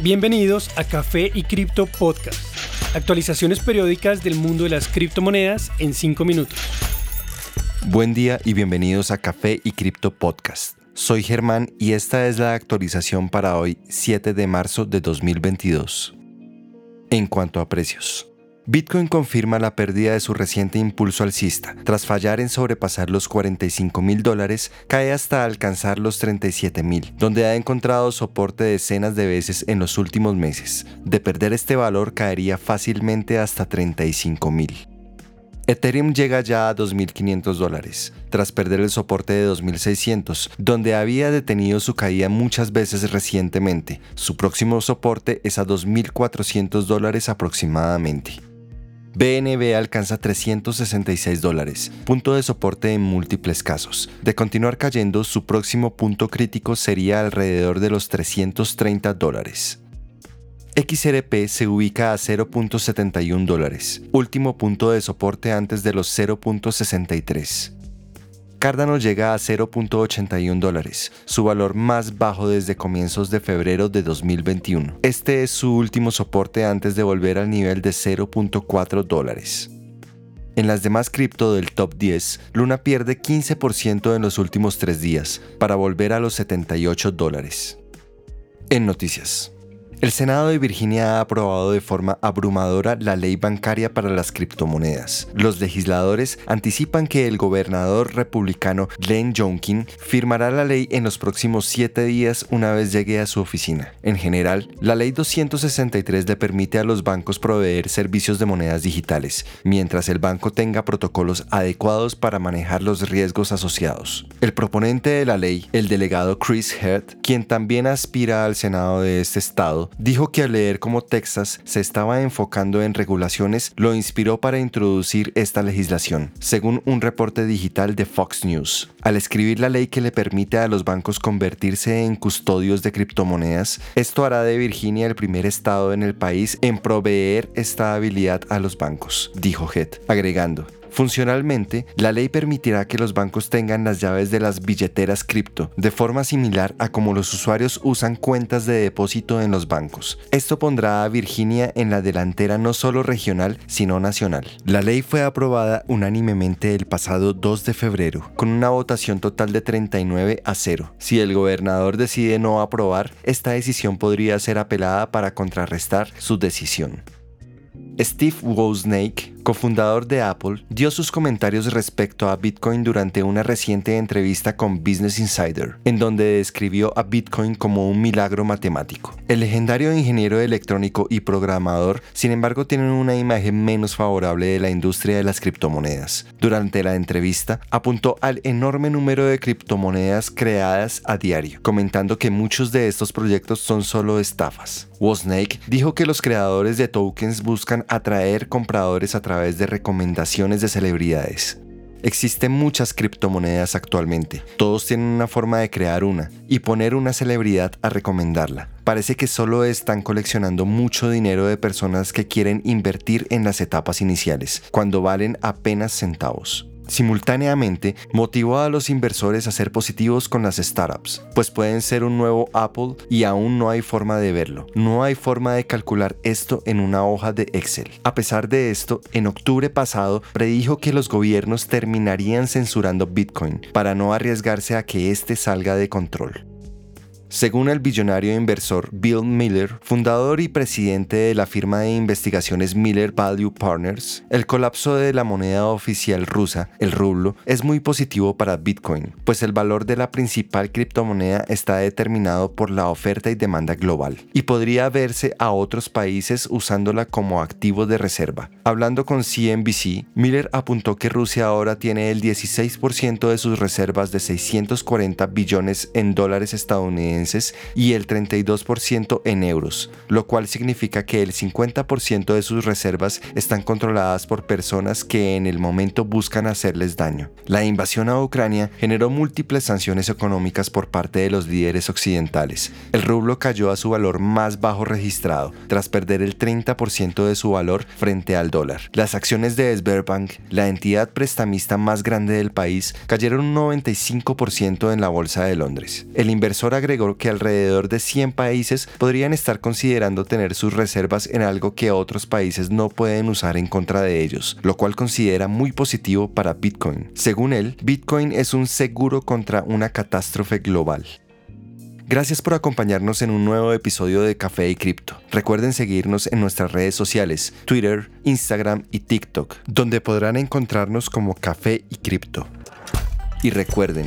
Bienvenidos a Café y Cripto Podcast. Actualizaciones periódicas del mundo de las criptomonedas en 5 minutos. Buen día y bienvenidos a Café y Cripto Podcast. Soy Germán y esta es la actualización para hoy, 7 de marzo de 2022. En cuanto a precios. Bitcoin confirma la pérdida de su reciente impulso alcista. Tras fallar en sobrepasar los 45 mil dólares, cae hasta alcanzar los 37 mil, donde ha encontrado soporte decenas de veces en los últimos meses. De perder este valor caería fácilmente hasta 35 mil. Ethereum llega ya a 2.500 dólares, tras perder el soporte de 2.600, donde había detenido su caída muchas veces recientemente. Su próximo soporte es a 2.400 dólares aproximadamente. BNB alcanza 366 dólares, punto de soporte en múltiples casos. De continuar cayendo, su próximo punto crítico sería alrededor de los 330 dólares. XRP se ubica a 0.71 dólares, último punto de soporte antes de los 0.63. Cardano llega a 0.81 dólares, su valor más bajo desde comienzos de febrero de 2021. Este es su último soporte antes de volver al nivel de 0.4 dólares. En las demás cripto del top 10, Luna pierde 15% en los últimos tres días, para volver a los 78 dólares. En noticias. El Senado de Virginia ha aprobado de forma abrumadora la ley bancaria para las criptomonedas. Los legisladores anticipan que el gobernador republicano Glenn Youngkin firmará la ley en los próximos siete días una vez llegue a su oficina. En general, la ley 263 le permite a los bancos proveer servicios de monedas digitales, mientras el banco tenga protocolos adecuados para manejar los riesgos asociados. El proponente de la ley, el delegado Chris Heard, quien también aspira al Senado de este estado, dijo que al leer cómo Texas se estaba enfocando en regulaciones, lo inspiró para introducir esta legislación, según un reporte digital de Fox News. Al escribir la ley que le permite a los bancos convertirse en custodios de criptomonedas, esto hará de Virginia el primer estado en el país en proveer esta habilidad a los bancos, dijo Head, agregando, Funcionalmente, la ley permitirá que los bancos tengan las llaves de las billeteras cripto, de forma similar a como los usuarios usan cuentas de depósito en los bancos. Esto pondrá a Virginia en la delantera no solo regional, sino nacional. La ley fue aprobada unánimemente el pasado 2 de febrero, con una votación total de 39 a 0. Si el gobernador decide no aprobar, esta decisión podría ser apelada para contrarrestar su decisión. Steve Wozniak, cofundador de Apple, dio sus comentarios respecto a Bitcoin durante una reciente entrevista con Business Insider, en donde describió a Bitcoin como un milagro matemático. El legendario ingeniero electrónico y programador, sin embargo, tiene una imagen menos favorable de la industria de las criptomonedas. Durante la entrevista, apuntó al enorme número de criptomonedas creadas a diario, comentando que muchos de estos proyectos son solo estafas. Wozniak dijo que los creadores de tokens buscan atraer compradores a través de recomendaciones de celebridades. Existen muchas criptomonedas actualmente. Todos tienen una forma de crear una y poner una celebridad a recomendarla. Parece que solo están coleccionando mucho dinero de personas que quieren invertir en las etapas iniciales, cuando valen apenas centavos. Simultáneamente, motivó a los inversores a ser positivos con las startups, pues pueden ser un nuevo Apple y aún no hay forma de verlo. No hay forma de calcular esto en una hoja de Excel. A pesar de esto, en octubre pasado predijo que los gobiernos terminarían censurando Bitcoin para no arriesgarse a que éste salga de control. Según el billonario inversor Bill Miller, fundador y presidente de la firma de investigaciones Miller Value Partners, el colapso de la moneda oficial rusa, el rublo, es muy positivo para Bitcoin, pues el valor de la principal criptomoneda está determinado por la oferta y demanda global, y podría verse a otros países usándola como activo de reserva. Hablando con CNBC, Miller apuntó que Rusia ahora tiene el 16% de sus reservas de 640 billones en dólares estadounidenses y el 32% en euros, lo cual significa que el 50% de sus reservas están controladas por personas que en el momento buscan hacerles daño. La invasión a Ucrania generó múltiples sanciones económicas por parte de los líderes occidentales. El rublo cayó a su valor más bajo registrado, tras perder el 30% de su valor frente al dólar. Las acciones de Sberbank, la entidad prestamista más grande del país, cayeron un 95% en la bolsa de Londres. El inversor agregó que alrededor de 100 países podrían estar considerando tener sus reservas en algo que otros países no pueden usar en contra de ellos, lo cual considera muy positivo para Bitcoin. Según él, Bitcoin es un seguro contra una catástrofe global. Gracias por acompañarnos en un nuevo episodio de Café y Cripto. Recuerden seguirnos en nuestras redes sociales, Twitter, Instagram y TikTok, donde podrán encontrarnos como Café y Cripto. Y recuerden,